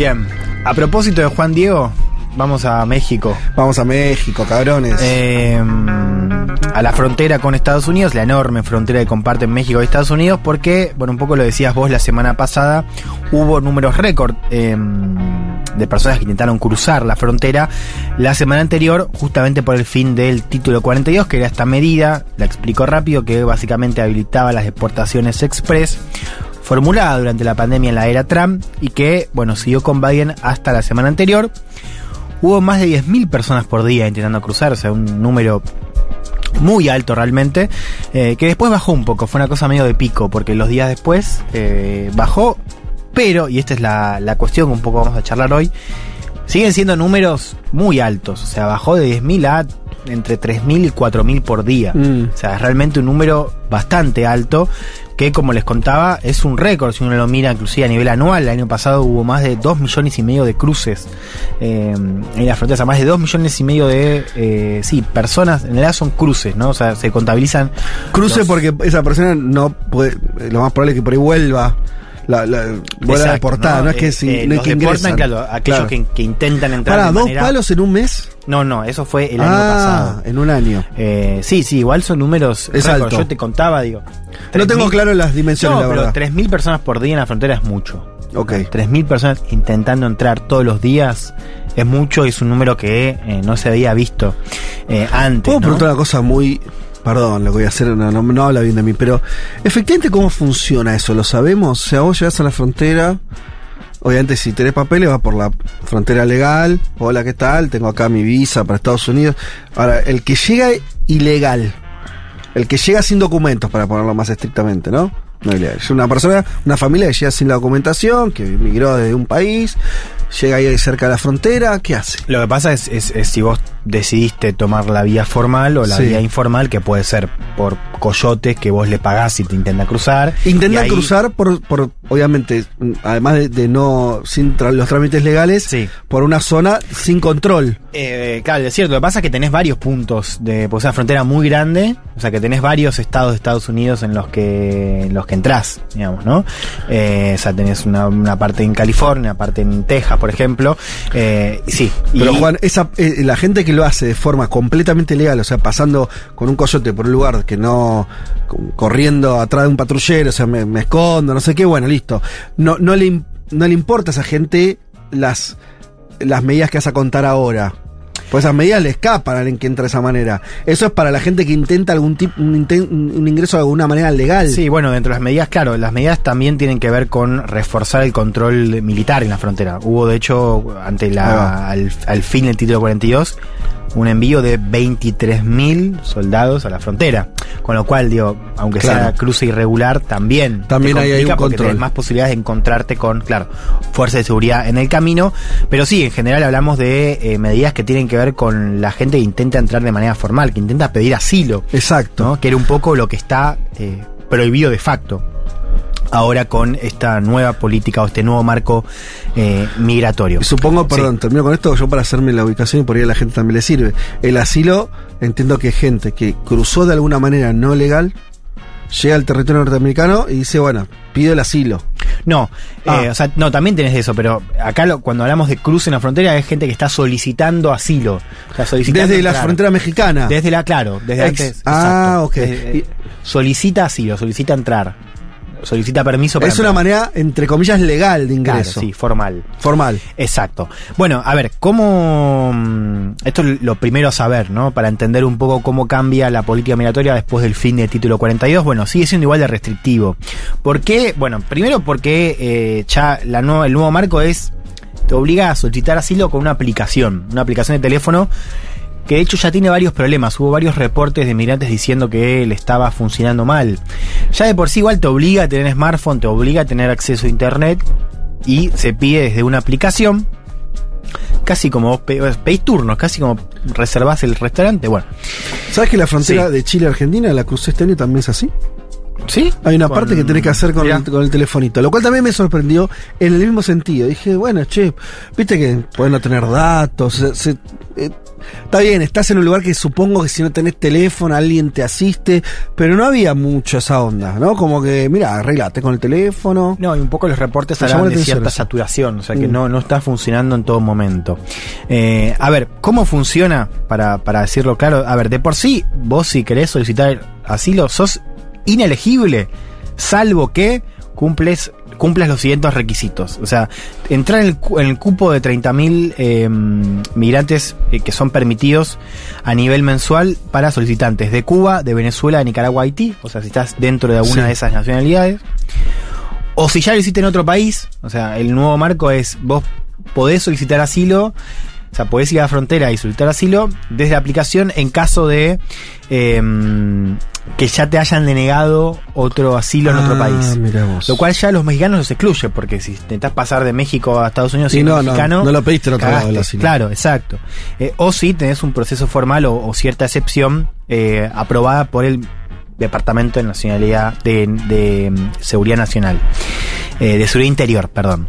Bien, a propósito de Juan Diego, vamos a México. Vamos a México, cabrones. Eh, a la frontera con Estados Unidos, la enorme frontera que comparten México y Estados Unidos, porque, bueno, un poco lo decías vos la semana pasada, hubo números récord eh, de personas que intentaron cruzar la frontera la semana anterior, justamente por el fin del título 42, que era esta medida, la explico rápido, que básicamente habilitaba las deportaciones express formulada durante la pandemia en la era Trump y que, bueno, siguió con Biden hasta la semana anterior. Hubo más de 10.000 personas por día intentando cruzar, o sea, un número muy alto realmente, eh, que después bajó un poco, fue una cosa medio de pico, porque los días después eh, bajó, pero, y esta es la, la cuestión que un poco vamos a charlar hoy, siguen siendo números muy altos, o sea, bajó de 10.000 a entre 3.000 y 4.000 por día, Mm. o sea, es realmente un número bastante alto, que como les contaba es un récord si uno lo mira inclusive a nivel anual. El año pasado hubo más de 2 millones y medio de cruces eh, en las fronteras, más de 2 millones y medio de eh, sí, personas, en realidad son cruces, ¿no? O sea, se contabilizan Cruce los- porque esa persona no puede. Lo más probable es que por ahí vuelva. La, la, Exacto, deportada, no, es que, Eh, si, eh, no es los que deportan, claro, aquellos Claro. Que, que intentan entrar Para, de dos manera- palos en un mes. No, no, eso fue el año ah, pasado. en un año. Eh, sí, sí, igual son números Es alto. Yo te contaba, digo. No tengo 3.000 claro las dimensiones, No, la pero verdad. 3.000 personas por día en la frontera es mucho. Ok. 3.000 personas intentando entrar todos los días es mucho y es un número que eh, no se había visto eh, antes. Puedo ¿no? preguntar una cosa muy. Perdón, lo que voy a hacer no, no, no habla bien de mí, pero efectivamente, ¿cómo funciona eso? ¿Lo sabemos? O sea, vos llegás a la frontera. Obviamente, si tenés papeles, vas por la frontera legal. Hola, ¿qué tal? Tengo acá mi visa para Estados Unidos. Ahora, el que llega ilegal, el que llega sin documentos, para ponerlo más estrictamente, ¿no? No ilegal. Es una persona, una familia que llega sin la documentación, que emigró desde un país, llega ahí cerca de la frontera, ¿qué hace? Lo que pasa es, es- es si vos decidiste tomar la vía formal o la Sí. vía informal, que puede ser por coyotes que vos le pagás si te intenta cruzar. Intentan y ahí- cruzar por, por obviamente, además de, de no, sin los trámites legales, Sí. por una zona sin control. Eh, claro, es cierto. Lo que pasa es que tenés varios puntos de. Pues es una frontera muy grande. O sea que tenés varios estados de Estados Unidos en los que. en los que entrás, digamos, ¿no? Eh, o sea, tenés una, una parte en California, una parte en Texas, por ejemplo. Eh, sí. Pero Juan, esa, eh, la gente que lo hace de forma completamente legal, o sea, pasando con un coyote por un lugar que no, co- corriendo atrás de un patrullero, o sea, me, escondo, no sé qué, bueno, listo. No, no, le, no le importa a esa gente las, las medidas que vas a contar ahora. Pues esas medidas le escapan a alguien que entra de esa manera. Eso es para la gente que intenta algún tipo, un, un ingreso de alguna manera legal. Sí, bueno, dentro de las medidas, claro, las medidas también tienen que ver con reforzar el control militar en la frontera. Hubo, de hecho, ante la, al, al fin del título 42, un envío de 23.000 soldados a la frontera. Con lo cual, digo, aunque sea Claro. cruce irregular, también. También te ahí hay complica un porque control. tenés más posibilidades de encontrarte con, claro, fuerzas de seguridad en el camino. Pero sí, en general hablamos de eh, medidas que tienen que ver con la gente que intenta entrar de manera formal, que intenta pedir asilo. Exacto. ¿no? que era un poco lo que está eh, prohibido de facto. Ahora con esta nueva política o este nuevo marco eh, migratorio. Supongo, Sí. perdón, termino con esto, yo para hacerme la ubicación y por ahí a la gente también le sirve. El asilo, entiendo que gente que cruzó de alguna manera no legal, llega al territorio norteamericano y dice, bueno, pido el asilo. No, Ah. eh, o sea, no, también tenés eso, pero acá lo- cuando hablamos de cruce en la frontera es gente que está solicitando asilo. O sea, solicitando Desde la frontera mexicana. Desde la, claro, desde Ex- antes. ah, exacto. ok. Desde- Y- solicita asilo, solicita entrar. Solicita permiso para es una manera, entre comillas, legal de Claro, ingreso. sí, formal. Formal. Exacto. Bueno, a ver, ¿cómo... mm, Esto es lo primero a saber, ¿no? Para entender un poco cómo cambia la política migratoria después del fin del título 42. Bueno, sigue siendo igual de restrictivo. ¿Por qué? Bueno, primero porque eh, ya la nueva, el nuevo marco es... Te obliga a solicitar asilo con una aplicación. Una aplicación de teléfono que de hecho ya tiene varios problemas. Hubo varios reportes de migrantes diciendo que le estaba funcionando mal. Ya de por sí igual te obliga a tener smartphone, te obliga a tener acceso a internet y se pide desde una aplicación. Casi como vos pe- pedís turnos, casi como reservás el restaurante. Bueno, ¿Sabes que la frontera Sí. de Chile-Argentina, la crucé este año, también es así? ¿sí? Hay una Con- parte que tenés que hacer con el, con el telefonito, lo cual también me sorprendió en el mismo sentido. Dije, bueno, che, viste que pueden no tener datos, se- se- eh, está bien, estás en un lugar que supongo que si no tenés teléfono alguien te asiste, pero no había mucho esa onda, ¿no? Como que, mira, arreglate con el teléfono. No, y un poco los reportes hablan la de cierta eso. saturación, o sea que Mm. no, no está funcionando en todo momento. Eh, a ver, ¿cómo funciona? Para, para decirlo claro, a ver, de por sí, vos si querés solicitar asilo, sos inelegible, salvo que cumples cumplas los siguientes requisitos. O sea, entrar en el, en el cupo de 30.000 eh, migrantes eh, que son permitidos a nivel mensual para solicitantes de Cuba, de Venezuela, de Nicaragua, Haití. O sea, si estás dentro de alguna Sí. de esas nacionalidades. O si ya lo hiciste en otro país, o sea, el nuevo marco es vos podés solicitar asilo, o sea, podés ir a la frontera y solicitar asilo desde la aplicación en caso de em, que ya te hayan denegado otro asilo en otro Ah, país. Lo cual ya a los mexicanos los excluye, porque si intentás pasar de México a Estados Unidos siendo no, no, mexicano. no lo pediste en otro lado cagaste. el asilo. Claro, exacto. Eh, o si tenés un proceso formal o, o cierta excepción eh, aprobada por el Departamento de Nacionalidad de, de, mm, Seguridad Nacional. Eh, de Seguridad Interior, perdón.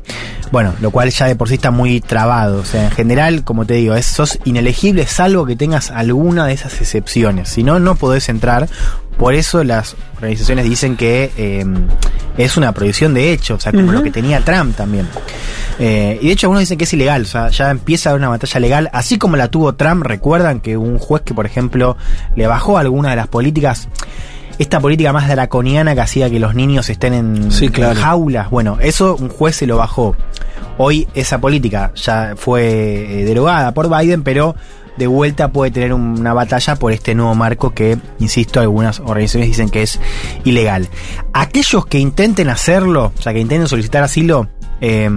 Bueno, lo cual ya de por sí está muy trabado. O sea, en general, como te digo, es, sos inelegible salvo que tengas alguna de esas excepciones. Si no, no podés entrar. Por eso las organizaciones dicen que eh, es una prohibición de hecho, o sea, como lo que tenía Trump también. Eh, y de hecho algunos dicen que es ilegal, o sea, ya empieza a haber una batalla legal, así como la tuvo Trump, recuerdan que un juez que, por ejemplo, le bajó alguna de las políticas, esta política más draconiana que hacía que los niños estén en, Sí, en claro. jaulas, bueno, eso un juez se lo bajó. Hoy esa política ya fue eh, derogada por Biden, pero de vuelta puede tener una batalla por este nuevo marco que, insisto, algunas organizaciones dicen que es ilegal. Aquellos que intenten hacerlo, o sea, que intenten solicitar asilo eh,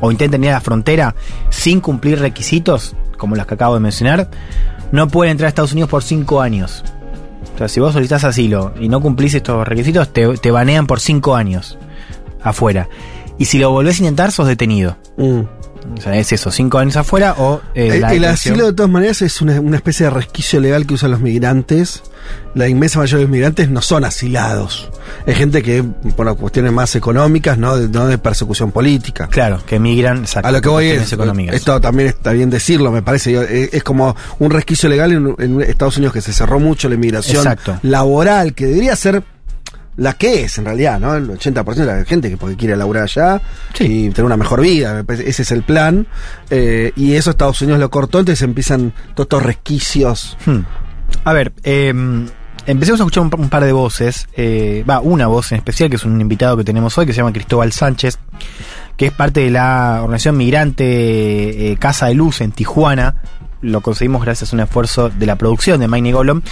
o intenten ir a la frontera sin cumplir requisitos, como los que acabo de mencionar, no pueden entrar a Estados Unidos por cinco años. O sea, si vos solicitas asilo y no cumplís estos requisitos, te, banean por cinco años afuera. Y si lo volvés a intentar, sos detenido. Mm. O sea, es eso, cinco años afuera o eh, El, la el asilo de todas maneras es una, una especie de resquicio legal que usan los migrantes. La inmensa mayoría de los migrantes no son asilados. Es gente que, por cuestiones más económicas, no de, no de persecución política. Claro, que emigran exacto, A lo que voy es, económicas. esto también está bien decirlo, me parece, yo, es, es como un resquicio legal en, en Estados Unidos que se cerró mucho la inmigración Exacto. laboral, que debería ser la que es en realidad, ¿no? El 80% de la gente que porque quiere laburar allá y tener una mejor vida, ese es el plan. Eh, y eso Estados Unidos lo cortó, entonces empiezan todos estos resquicios. Hmm. A ver, eh, empecemos a escuchar un, pa- un par de voces. eh, Va, una voz en especial, que es un invitado que tenemos hoy, que se llama Cristóbal Sánchez, que es parte de la organización migrante eh, Casa de Luz en Tijuana. Lo conseguimos gracias a un esfuerzo de la producción de Maine Golom,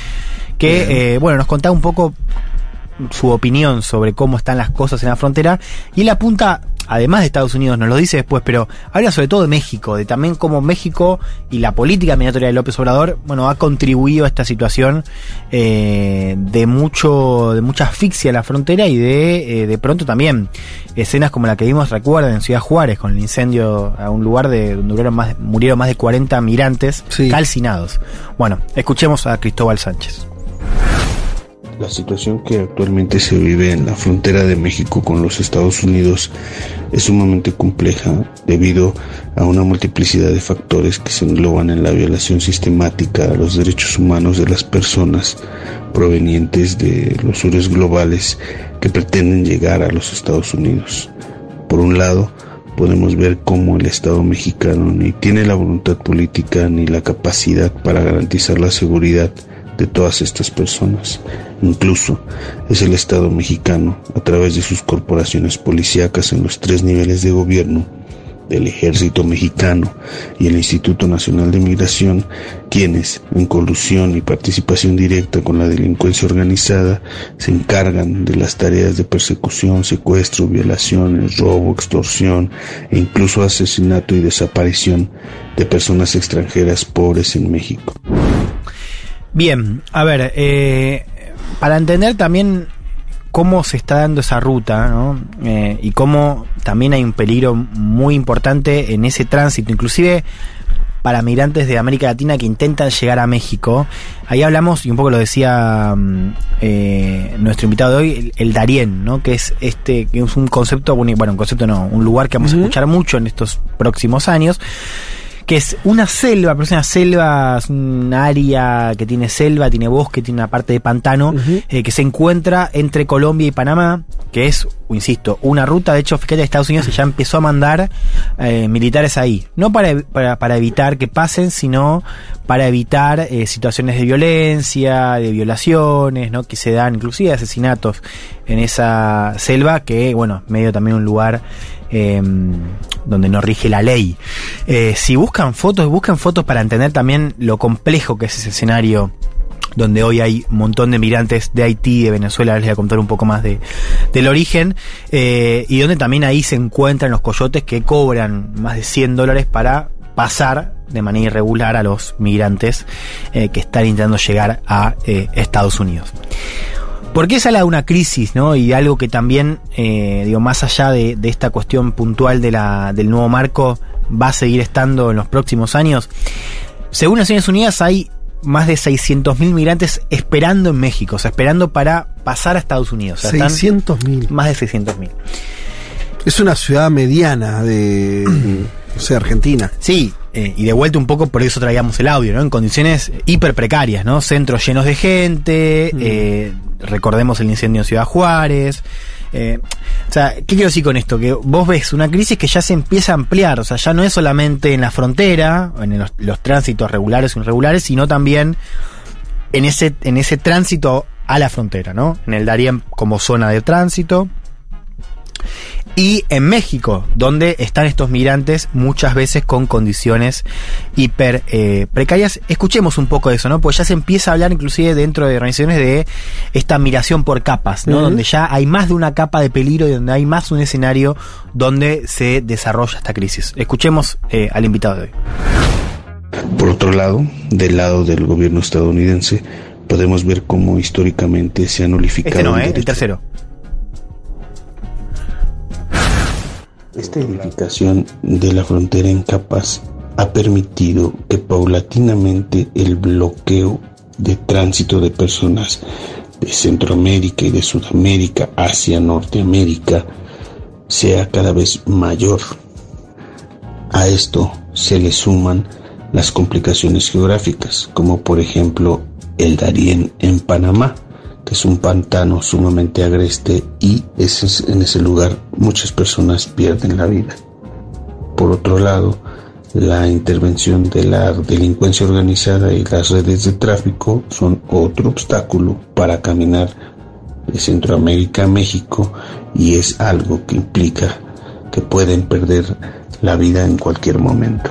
que, bueno, nos contaba un poco su opinión sobre cómo están las cosas en la frontera y él apunta, además de Estados Unidos, nos lo dice después, pero habla sobre todo de México, de también cómo México y la política migratoria de López Obrador, bueno, ha contribuido a esta situación eh, de mucho, de mucha asfixia en la frontera y de, eh, de pronto también escenas como la que vimos, recuerden, en Ciudad Juárez, con el incendio a un lugar de donde murieron más, murieron más de 40 migrantes Sí. calcinados. Bueno, escuchemos a Cristóbal Sánchez. La situación que actualmente se vive en la frontera de México con los Estados Unidos es sumamente compleja debido a una multiplicidad de factores que se engloban en la violación sistemática a los derechos humanos de las personas provenientes de los sures globales que pretenden llegar a los Estados Unidos. Por un lado, podemos ver cómo el Estado mexicano ni tiene la voluntad política ni la capacidad para garantizar la seguridad de todas estas personas. Incluso es el Estado mexicano, a través de sus corporaciones policíacas en los tres niveles de gobierno, del Ejército Mexicano y el Instituto Nacional de Migración, quienes, en colusión y participación directa con la delincuencia organizada, se encargan de las tareas de persecución, secuestro, violaciones, robo, extorsión e incluso asesinato y desaparición de personas extranjeras pobres en México. Bien, a ver, eh, para entender también cómo se está dando esa ruta, ¿no? Eh, y cómo también hay un peligro muy importante en ese tránsito, inclusive para migrantes de América Latina que intentan llegar a México. Ahí hablamos, y un poco lo decía mm, eh, nuestro invitado de hoy, el, el Darién, ¿no? Que es este, que es un concepto, bueno, un concepto no, un lugar que vamos a escuchar mucho en estos próximos años que es una selva, pero es una selva, es un área que tiene selva, tiene bosque, tiene una parte de pantano, eh, que se encuentra entre Colombia y Panamá, que es, insisto, una ruta, de hecho, fíjate, Estados Unidos ya empezó a mandar eh, militares ahí, no para, para, evitar que pasen, sino para evitar eh, situaciones de violencia, de violaciones, ¿no? que se dan, inclusive asesinatos en esa selva, que, bueno, medio también un lugar eh, donde no rige la ley. Eh, si buscan fotos, buscan fotos para entender también lo complejo que es ese escenario donde hoy hay un montón de migrantes de Haití, de Venezuela, les voy a contar un poco más de, del origen, eh, y donde también ahí se encuentran los coyotes que cobran más de 100 dólares para pasar de manera irregular a los migrantes eh, que están intentando llegar a eh, Estados Unidos. ¿Por qué sale una crisis, no? Y algo que también, digo, más allá de, de esta cuestión puntual de la, del nuevo marco, va a seguir estando en los próximos años. Según Naciones Unidas, hay más de 600.000 migrantes esperando en México, o sea, esperando para pasar a Estados Unidos. O sea, están 600 mil. más de 600.000. Es una ciudad mediana de, no sé, Argentina. Sí, eh, y de vuelta un poco por eso traíamos el audio, ¿no? En condiciones hiper precarias, ¿no? Centros llenos de gente, Mm. eh, recordemos el incendio en Ciudad Juárez. Eh, o sea, ¿qué quiero decir con esto? Que vos ves una crisis que ya se empieza a ampliar, o sea, ya no es solamente en la frontera, en los, tránsitos regulares o irregulares, sino también en ese, en ese tránsito a la frontera, ¿no? En el Darién como zona de tránsito. Y en México, donde están estos migrantes muchas veces con condiciones hiper eh, precarias. Escuchemos un poco de eso, ¿no? Pues ya se empieza a hablar inclusive dentro de organizaciones de esta migración por capas, ¿no? Donde ya hay más de una capa de peligro y donde hay más un escenario donde se desarrolla esta crisis. Escuchemos eh, al invitado de hoy. Por otro lado, del lado del gobierno estadounidense, podemos ver cómo históricamente se ha nulificado Este no, el ¿eh? El tercero. Esta edificación de la frontera en capas ha permitido que paulatinamente el bloqueo de tránsito de personas de Centroamérica y de Sudamérica hacia Norteamérica sea cada vez mayor. A esto se le suman las complicaciones geográficas, como por ejemplo el Darién en Panamá, que es un pantano sumamente agreste y en ese lugar muchas personas pierden la vida. Por otro lado, la intervención de la delincuencia organizada y las redes de tráfico son otro obstáculo para caminar de Centroamérica a México y es algo que implica que pueden perder la vida en cualquier momento.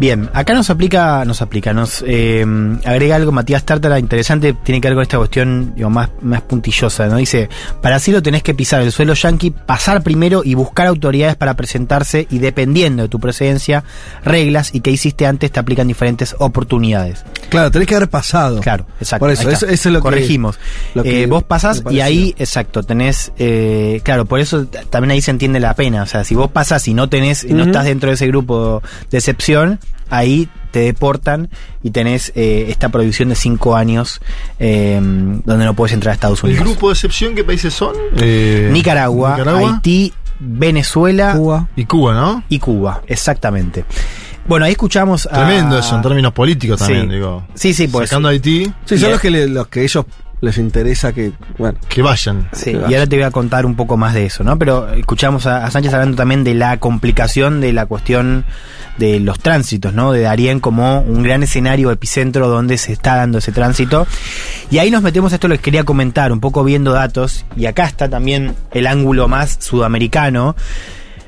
Bien, acá nos aplica, nos aplica, nos eh, agrega algo Matías Tártara interesante, tiene que ver con esta cuestión digo, más, más puntillosa, ¿no? Dice, para asilo tenés que pisar el suelo yanqui, pasar primero y buscar autoridades para presentarse y dependiendo de tu procedencia, reglas y que hiciste antes te aplican diferentes oportunidades. Claro, tenés que haber pasado. Claro, exacto. Por eso, eso, eso es lo que- Corregimos. lo que Eh, vos pasás y ahí, exacto, tenés, eh, claro, por eso también ahí se entiende la pena. O sea, si vos pasás y no tenés, y no estás dentro de ese grupo de excepción, ahí te deportan y tenés eh, esta prohibición de cinco años eh, donde no puedes entrar a Estados ¿El Unidos. grupo de excepción qué países son? Eh, Nicaragua, Nicaragua Haití, Venezuela Cuba. y Cuba, ¿no? y Cuba, exactamente. Bueno, ahí escuchamos a... Tremendo eso, en términos políticos también, Sí. digo. Sí, sí, pues. Sacando a Haití, Sí, son los que, le- los que ellos les interesa que, bueno, que vayan. Sí, Que y vaya. ahora te voy a contar un poco más de eso, ¿no? Pero escuchamos a, a Sánchez hablando también de la complicación de la cuestión de los tránsitos, ¿no? De Darien como un gran escenario epicentro donde se está dando ese tránsito. Y ahí nos metemos, esto les quería comentar, un poco viendo datos, y acá está también el ángulo más sudamericano.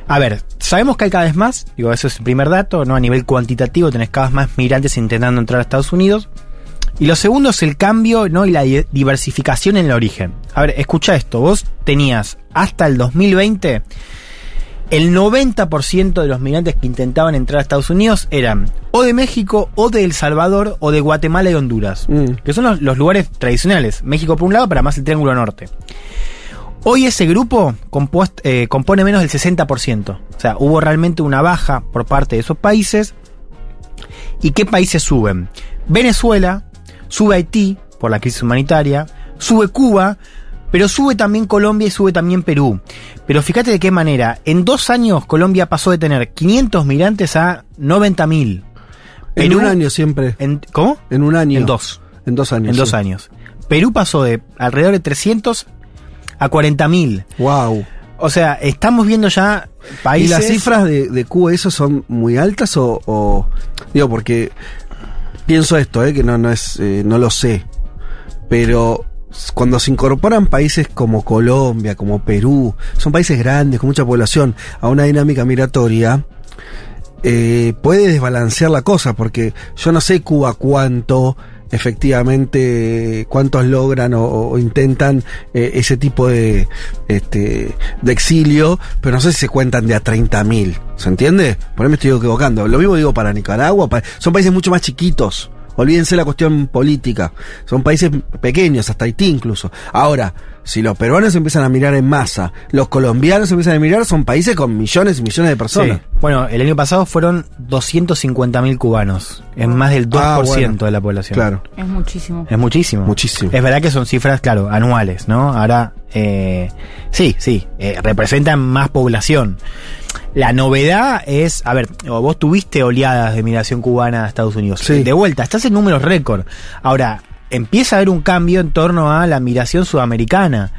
A ver, sabemos que hay cada vez más, digo, eso es el primer dato, ¿no? A nivel cuantitativo tenés cada vez más migrantes intentando entrar a Estados Unidos. Y lo segundo es el cambio ¿no? y la di- diversificación en el origen. A ver, escucha esto. Vos tenías hasta el 2020 el 90% de los migrantes que intentaban entrar a Estados Unidos eran o de México, o de El Salvador, o de Guatemala y Honduras. Mm. Que son los, los lugares tradicionales. México por un lado, pero más el Triángulo Norte. Hoy ese grupo eh, compone menos del 60%. O sea, hubo realmente una baja por parte de esos países. ¿Y qué países suben? Venezuela, sube Haití por la crisis humanitaria, sube Cuba, pero sube también Colombia y sube también Perú. Pero fíjate de qué manera. En dos años Colombia pasó de tener 500 migrantes a 90.000. En un año siempre. En, ¿Cómo? En un año. En dos. En dos años. En dos años. Perú pasó de alrededor de 300 a 40.000. Wow. O sea, estamos viendo ya países... ¿Y las cifras de, de Cuba eso son muy altas o, o- digo porque pienso esto, eh, que no no es eh, no lo sé, pero cuando se incorporan países como Colombia, como Perú, son países grandes con mucha población a una dinámica migratoria. eh, puede desbalancear la cosa, porque yo no sé Cuba cuánto efectivamente cuántos logran o, intentan eh, ese tipo de este de exilio, pero no sé si se cuentan de a 30.000, ¿se entiende? Por ahí me estoy equivocando. Lo mismo digo para Nicaragua, son países mucho más chiquitos. Olvídense la cuestión política. Son países pequeños, hasta Haití incluso. Ahora, si los peruanos empiezan a mirar en masa, los colombianos empiezan a mirar, son países con millones y millones de personas. Sí. Bueno, el año pasado fueron 250.000 cubanos. Es más del 2% Ah, bueno. de la población. Claro, Es muchísimo. Es muchísimo. muchísimo. Es verdad que son cifras, claro, anuales, ¿no? Ahora, eh, sí, sí, eh, representan más población. La novedad es, a ver, vos tuviste oleadas de migración cubana a Estados Unidos. Sí. De vuelta, estás en números récord. Ahora, empieza a haber un cambio en torno a la migración sudamericana.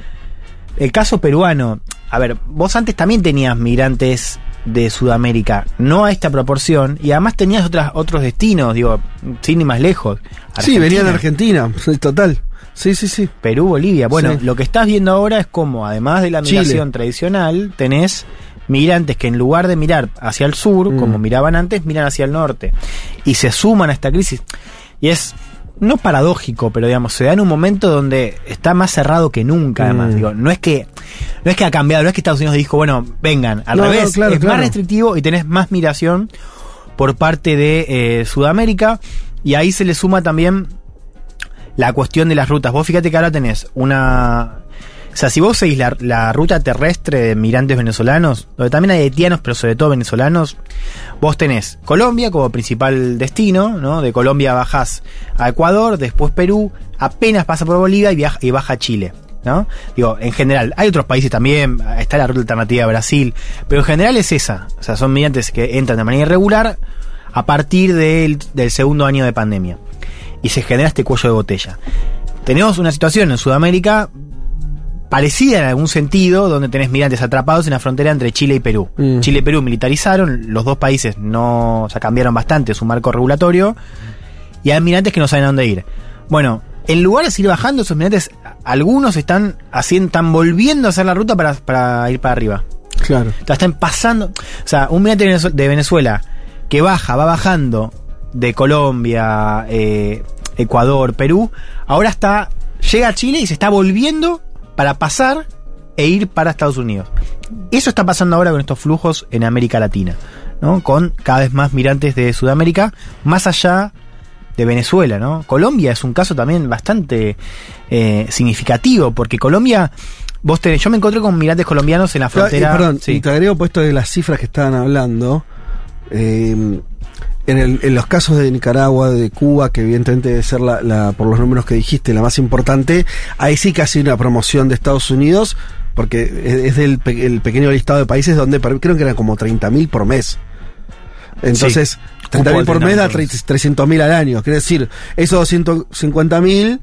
El caso peruano, a ver, vos antes también tenías migrantes de Sudamérica, no a esta proporción, y además tenías otras, otros destinos, digo, sin ir más lejos. Sí, venían de Argentina. Total. Sí, sí, sí. Perú, Bolivia. Bueno, Sí. lo que estás viendo ahora es como, además de la Chile. migración tradicional, tenés migrantes que en lugar de mirar hacia el sur, Mm. como miraban antes, miran hacia el norte. Y se suman a esta crisis. Y es, no paradójico, pero digamos, se da en un momento donde está más cerrado que nunca, además. Mm. Digo, no es que, no es que ha cambiado, no es que Estados Unidos dijo, bueno, vengan, al No, no, revés, claro, es claro. más restrictivo y tenés más migración por parte de eh, Sudamérica. Y ahí se le suma también la cuestión de las rutas. Vos fíjate que ahora tenés una. O sea, si vos seguís la, ruta terrestre de migrantes venezolanos, donde también hay haitianos, pero sobre todo venezolanos, vos tenés Colombia como principal destino, ¿no? De Colombia bajás a Ecuador, después Perú, apenas pasa por Bolivia y, y baja a Chile. ¿No? Digo, en general, hay otros países también, está la ruta alternativa de Brasil, pero en general es esa. O sea, son migrantes que entran de manera irregular a partir del, del segundo año de pandemia. Y se genera este cuello de botella. Tenemos una situación en Sudamérica parecida en algún sentido, donde tenés migrantes atrapados en la frontera entre Chile y Perú. Mm. Chile y Perú militarizaron, los dos países no, o sea, cambiaron bastante su marco regulatorio, y hay migrantes que no saben a dónde ir. Bueno, en lugar de seguir bajando, esos migrantes, algunos están haciendo, están volviendo a hacer la ruta para, para ir para arriba. Claro. La están pasando. O sea, un migrante de Venezuela que baja, va bajando de Colombia, eh, Ecuador, Perú, ahora está, llega a Chile y se está volviendo para pasar e ir para Estados Unidos. Eso está pasando ahora con estos flujos en América Latina, ¿no? Con cada vez más migrantes de Sudamérica, más allá de Venezuela, ¿no? Colombia es un caso también bastante eh, significativo, porque Colombia, vos tenés, yo me encontré con migrantes colombianos en la y frontera. perdón, sí. y te agrego puesto de las cifras que estaban hablando. eh, en, el- en los casos de Nicaragua, de Cuba, que evidentemente debe ser la, la- por los números que dijiste, la más importante, ahí sí sido una promoción de Estados Unidos, porque es, del el pequeño listado de países donde creo que eran como 30.000 por mes. Entonces, Sí, 30.000 cupo por mes da 30.000 por mes. 300.000 al año. Quiere decir, esos 250.000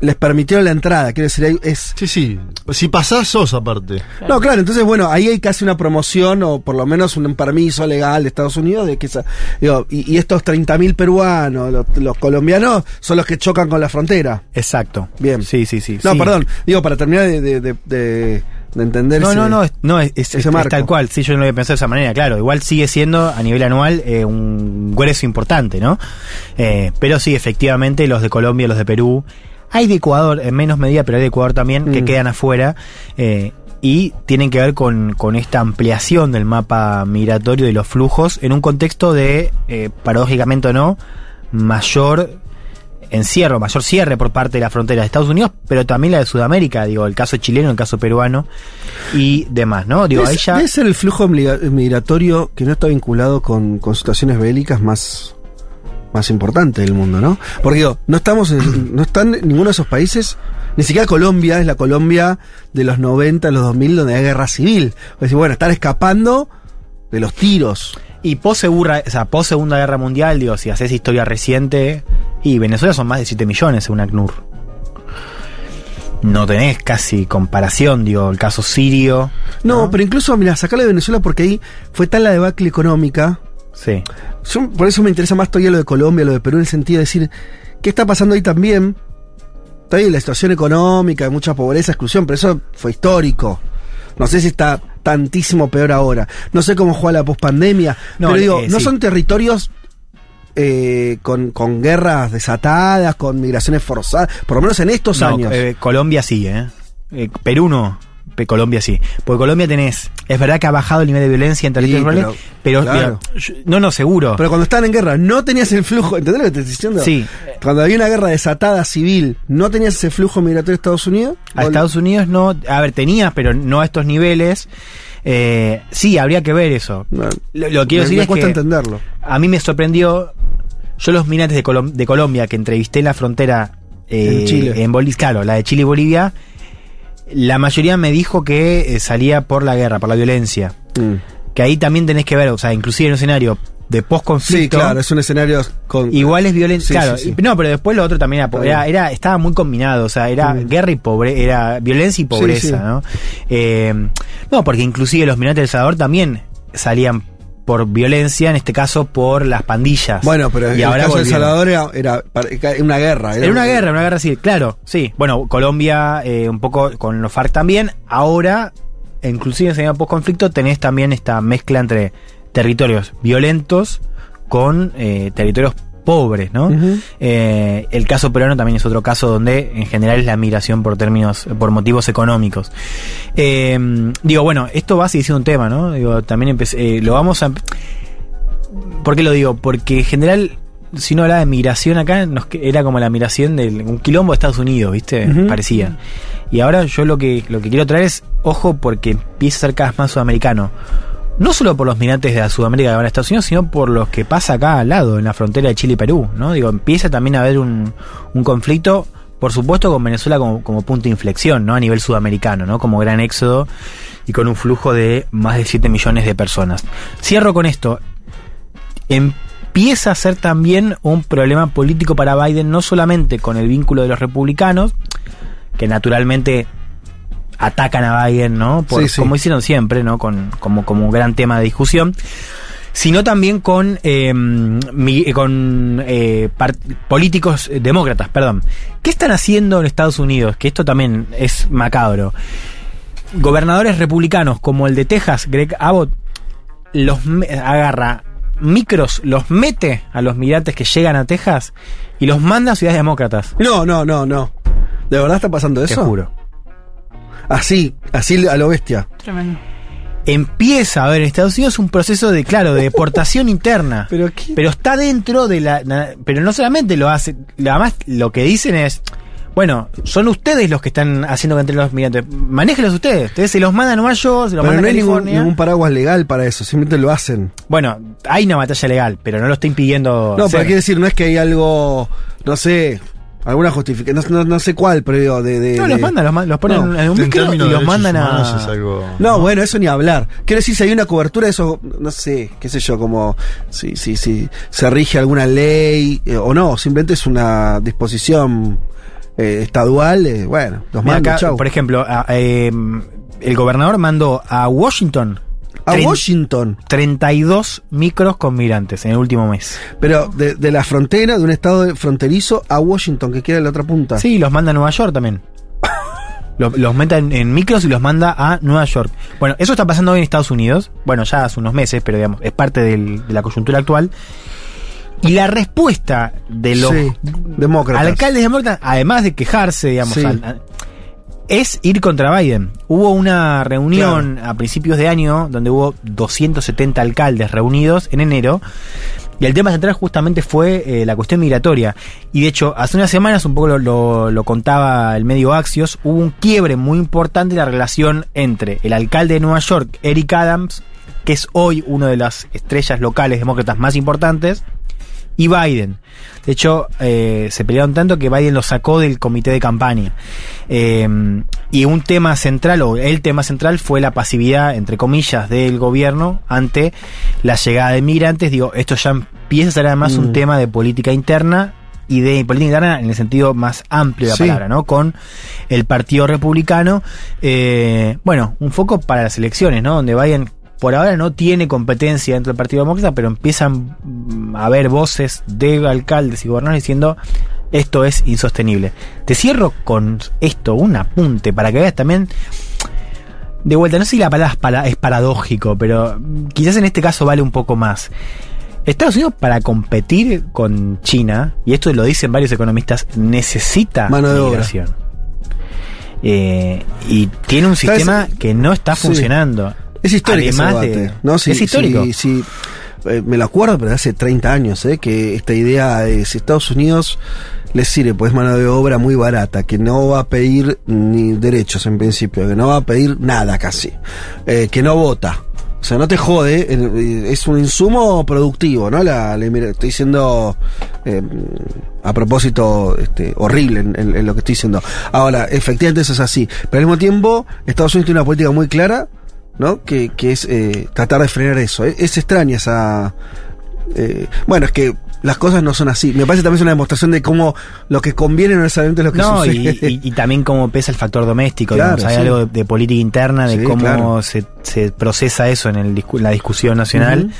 les permitieron la entrada. Quiere decir, es, Sí, sí. Si pasás, sos aparte. no, claro, entonces bueno, ahí hay casi una promoción o por lo menos un permiso legal de Estados Unidos de que esa, digo, y, y estos 30.000 peruanos, los, los colombianos, son los que chocan con la frontera. Exacto. Bien. Sí, sí, sí. No, sí. perdón, digo, para terminar de, de, de, de- de entender No, ese- no, no, es, no, es, es- ese es marco. tal cual. Sí, yo no lo había pensado de esa manera, claro. Igual sigue siendo a nivel anual eh, un grueso importante, ¿no? Eh, pero sí, efectivamente, los de Colombia, los de Perú. Hay de Ecuador, en menos medida, pero hay de Ecuador también, que Mm. quedan afuera. eh, y tienen que ver con, con esta ampliación del mapa migratorio y los flujos en un contexto de, eh, paradójicamente o no, mayor encierro, mayor cierre por parte de la frontera de Estados Unidos, pero también la de Sudamérica, digo, el caso chileno, el caso peruano y demás, ¿no? Digo, Debe, ahí ya... debe ser el flujo migra- migratorio que no está vinculado con, con situaciones bélicas más, más importantes del mundo, ¿no? Porque digo, no estamos en- no están en ninguno de esos países, ni siquiera Colombia, es la Colombia de los 90, los 2000, donde hay guerra civil. Es decir, bueno, están escapando de los tiros. Y post segura, o sea, post Segunda Guerra Mundial, digo, si haces historia reciente, y Venezuela son más de 7 millones según ACNUR. No tenés casi comparación, digo, el caso sirio. No, pero incluso, mira, sacarle de Venezuela porque ahí fue tal la debacle económica. Sí. Yo- por eso me interesa más todavía lo de Colombia, lo de Perú, en el sentido de decir, ¿qué está pasando ahí también? Está ahí la situación económica, mucha pobreza, exclusión, pero eso fue histórico. No sé si está tantísimo peor ahora. No sé cómo juega la pospandemia. No, pero digo, eh, no sí. son territorios eh, con, con guerras desatadas, con migraciones forzadas, por lo menos en estos No, años. eh, Colombia sí, ¿eh? Eh, Perú no. Colombia sí. Porque Colombia tenés. Es verdad que ha bajado el nivel de violencia en territorios Sí, rurales, pero. pero- claro. mira, yo- no, no, seguro. Pero cuando estaban en guerra, no tenías el flujo. ¿Entendés lo que te estoy diciendo? Sí. Cuando había una guerra desatada civil, no tenías ese flujo migratorio de Estados Unidos. A ¿O- Estados Unidos no. A ver, tenías, pero no a estos niveles. Eh, sí, habría que ver eso. No, Lo, lo que quiero me, decir me es cuesta que entenderlo. a mí me sorprendió. Yo, los migrantes de, Colom- de Colombia que entrevisté en la frontera. eh, En Chile. En Bolivia, claro, la de Chile y Bolivia. La mayoría me dijo que eh, salía por la guerra, por la violencia. Mm. Que ahí también tenés que ver, o sea, inclusive en un escenario de Sí, post-conflicto. claro, es un escenario con. Igual es violento, Sí, claro. sí, sí. No, pero después lo otro también era, era, estaba muy combinado, o sea, era Sí. guerra y pobre, era violencia y pobreza, Sí, sí. ¿no? Eh, no, porque inclusive los migrantes del Salvador también salían por violencia, en este caso por las pandillas. Bueno, pero y el ahora caso de El. Salvador era, era era una guerra. Era una guerra, una guerra civil, claro, sí. Bueno, Colombia eh, un poco con los FARC también. Ahora, inclusive en el post-conflicto, tenés también esta mezcla entre territorios violentos con eh, territorios pobres, ¿no? Eh, el caso peruano también es otro caso donde en general es la migración por términos, por motivos económicos. Eh, digo, bueno, esto va a seguir siendo un tema, ¿no? Digo, también empecé, eh, lo vamos a... ¿Por qué lo digo? Porque en general, si uno hablaba de migración acá, nos, era como la migración de un quilombo de Estados Unidos, ¿viste? Parecía. Y ahora yo lo que, lo que quiero traer es, ojo, porque empieza a ser cada vez más sudamericano. No solo por los migrantes de Sudamérica que van a Estados Unidos, sino por los que pasa acá al lado, en la frontera de Chile y Perú, ¿no? Digo, empieza también a haber un, un conflicto, por supuesto, con Venezuela como, como punto de inflexión, ¿no? A nivel sudamericano, ¿no? Como gran éxodo y con un flujo de más de 7 millones de personas. Cierro con esto. Empieza a ser también un problema político para Biden, no solamente con el vínculo de los republicanos, que naturalmente atacan a Biden, ¿no? Por- Sí, sí. Como hicieron siempre, ¿no? Con, como, como un gran tema de discusión. Sino también con, eh, mi- con eh, políticos eh, demócratas, perdón. ¿Qué están haciendo en Estados Unidos? Que esto también es macabro. Gobernadores republicanos como el de Texas, Greg Abbott, los agarra micros, los mete a los migrantes que llegan a Texas y los manda a ciudades demócratas. No, no, no, no. ¿De verdad está pasando Te eso? juro. Así, así a lo bestia. Tremendo. empieza a haber en Estados Unidos un proceso de, claro, de deportación interna. Pero qué- Pero está dentro de la... na- Pero no solamente lo hace... Además, lo que dicen es... Bueno, son ustedes los que están haciendo que entren los migrantes. Manéjenlos ustedes. Ustedes se los mandan a Nueva York, se los Pero mandan no a hay ningún, California. ningún paraguas legal para eso, simplemente lo hacen. Bueno, hay una batalla legal, pero no lo está impidiendo. No, hacer. pero quiero decir, no es que hay algo, no sé, alguna justificación, no, no, no sé cuál, pero digo, de... de- No, los mandan, los, los ponen No, en un En micro y los mandan a... es algo- No, bueno, eso ni hablar. Quiero decir, si hay una cobertura de eso, no sé, qué sé yo, como si, si, si se rige alguna ley eh, o no, simplemente es una disposición eh, estadual, eh, bueno, los chau. por ejemplo, a- eh, el gobernador mandó a Washington A Washington, 32 micros con migrantes en el último mes. pero de, de la frontera, de un estado fronterizo a Washington, que queda en la otra punta. Sí, los manda a Nueva York también. Los, los mete en, en micros y los manda a Nueva York. Bueno, eso está pasando hoy en Estados Unidos. Bueno, ya hace unos meses, pero digamos, es parte del- de la coyuntura actual. Y la respuesta de los Sí, demócratas. alcaldes demócratas, además de quejarse, digamos, Sí. al- es ir contra Biden. Hubo una reunión a principios de año donde hubo 270 alcaldes reunidos en enero. Y el tema central justamente fue eh, la cuestión migratoria. Y de hecho, hace unas semanas, un poco lo, lo- lo contaba el medio Axios, hubo un quiebre muy importante en la relación entre el alcalde de Nueva York, Eric Adams, que es hoy una de las estrellas locales demócratas más importantes, y Biden. De hecho, eh, se pelearon tanto que Biden lo sacó del comité de campaña. Eh, y un tema central, o el tema central, fue la pasividad, entre comillas, del gobierno ante la llegada de migrantes. Digo, esto ya empieza a ser además un Mm. tema de política interna y de política interna en el sentido más amplio de la Sí. palabra, ¿no? Con el Partido Republicano. Eh, bueno, un foco para las elecciones, ¿no? Donde Biden por ahora no tiene competencia dentro del Partido Demócrata, pero empiezan mm, a haber voces de alcaldes y gobernadores diciendo esto es insostenible. Te cierro con esto, un apunte, para que veas también. De vuelta, no sé si la palabra es, para- es paradójico, pero mm, quizás en este caso vale un poco más. Estados Unidos para competir con China, y esto lo dicen varios economistas, necesita Mano de obra. migración. Eh, y tiene un ¿Sabes? sistema que no está Sí. Es histórico ese de- ¿no? Sí, es histórico. sí, sí. Eh, me lo acuerdo, pero hace 30 años, ¿eh? que esta idea de si Estados Unidos les sirve, pues mano de obra muy barata, que no va a pedir ni derechos en principio, que no va a pedir nada casi, eh, que no vota. O sea, no te jode, eh, es un insumo productivo, ¿no? La, la estoy diciendo eh, a propósito este, horrible en, en- en lo que estoy diciendo. Ahora, efectivamente eso es así. Pero al mismo tiempo, Estados Unidos tiene una política muy clara, ¿no? Que, que es eh, tratar de frenar eso. Es, es extraña esa... eh, bueno, es que las cosas no son así. Me parece también es una demostración de cómo lo que conviene no necesariamente es lo que No, y, sucede. y- y también cómo pesa el factor doméstico. Claro, digamos. Hay sí. algo de, de política interna, de Sí, cómo claro. se, se procesa eso en el la discusión nacional. Ujú.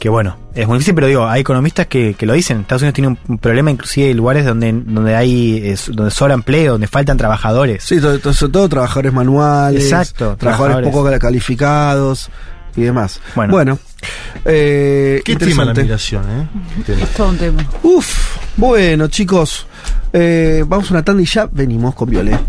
Que bueno, es muy difícil, pero digo, hay economistas que, que lo dicen. Estados Unidos tiene un, problema, inclusive hay lugares donde, donde hay es- donde sobra empleo, donde faltan trabajadores. Sí, sobre todo trabajadores manuales, Exacto, trabajadores, trabajadores. poco calificados y demás. Bueno. Bueno, eh, ¿Qué tema la migración, eh? Es todo un tema. Uf, bueno chicos, eh, vamos a una tanda y ya venimos con Violet.